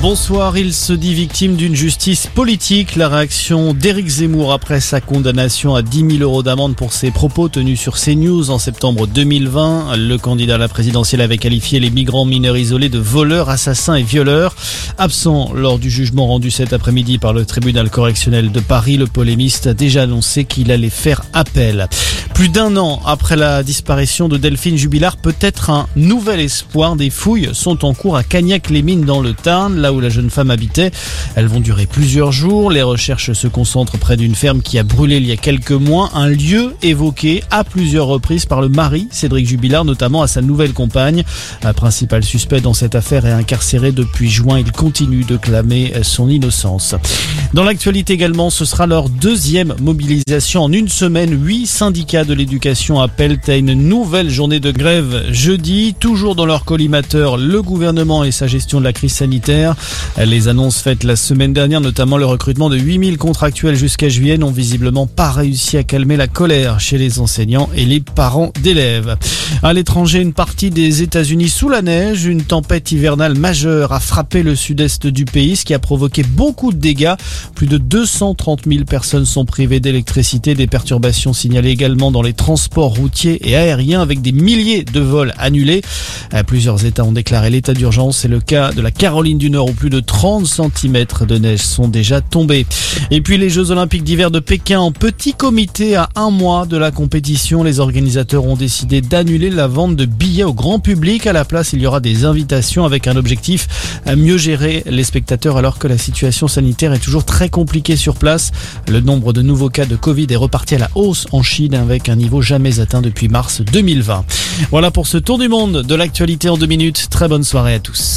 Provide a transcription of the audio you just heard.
Bonsoir, il se dit victime d'une justice politique. La réaction d'Éric Zemmour après sa condamnation à 10 000 euros d'amende pour ses propos tenus sur CNews en septembre 2020. Le candidat à la présidentielle avait qualifié les migrants mineurs isolés de voleurs, assassins et violeurs. Absent lors du jugement rendu cet après-midi par le tribunal correctionnel de Paris, le polémiste a déjà annoncé qu'il allait faire appel. Plus d'un an après la disparition de Delphine Jubilard, peut-être un nouvel espoir. Des fouilles sont en cours à Cagnac-les-Mines dans le Tarn où la jeune femme habitait. Elles vont durer plusieurs jours. Les recherches se concentrent près d'une ferme qui a brûlé il y a quelques mois, un lieu évoqué à plusieurs reprises par le mari, Cédric Jubilard, notamment à sa nouvelle compagne. Un principal suspect dans cette affaire est incarcéré depuis juin. Il continue de clamer son innocence. Dans l'actualité également, ce sera leur deuxième mobilisation en une semaine. Huit syndicats de l'éducation appellent à une nouvelle journée de grève jeudi, toujours dans leur collimateur, le gouvernement et sa gestion de la crise sanitaire. Les annonces faites la semaine dernière, notamment le recrutement de 8000 contractuels jusqu'à juillet, n'ont visiblement pas réussi à calmer la colère chez les enseignants et les parents d'élèves. À l'étranger, une partie des États-Unis sous la neige, une tempête hivernale majeure a frappé le sud-est du pays, ce qui a provoqué beaucoup de dégâts. Plus de 230 000 personnes sont privées d'électricité. Des perturbations signalées également dans les transports routiers et aériens avec des milliers de vols annulés. Plusieurs États ont déclaré l'état d'urgence. C'est le cas de la Caroline du Nord plus de 30 cm de neige sont déjà tombés. Et puis les Jeux Olympiques d'hiver de Pékin en petit comité à un mois de la compétition. Les organisateurs ont décidé d'annuler la vente de billets au grand public. À la place, il y aura des invitations avec un objectif à mieux gérer les spectateurs alors que la situation sanitaire est toujours très compliquée sur place. Le nombre de nouveaux cas de Covid est reparti à la hausse en Chine avec un niveau jamais atteint depuis mars 2020. Voilà pour ce tour du monde de l'actualité en deux minutes. Très bonne soirée à tous.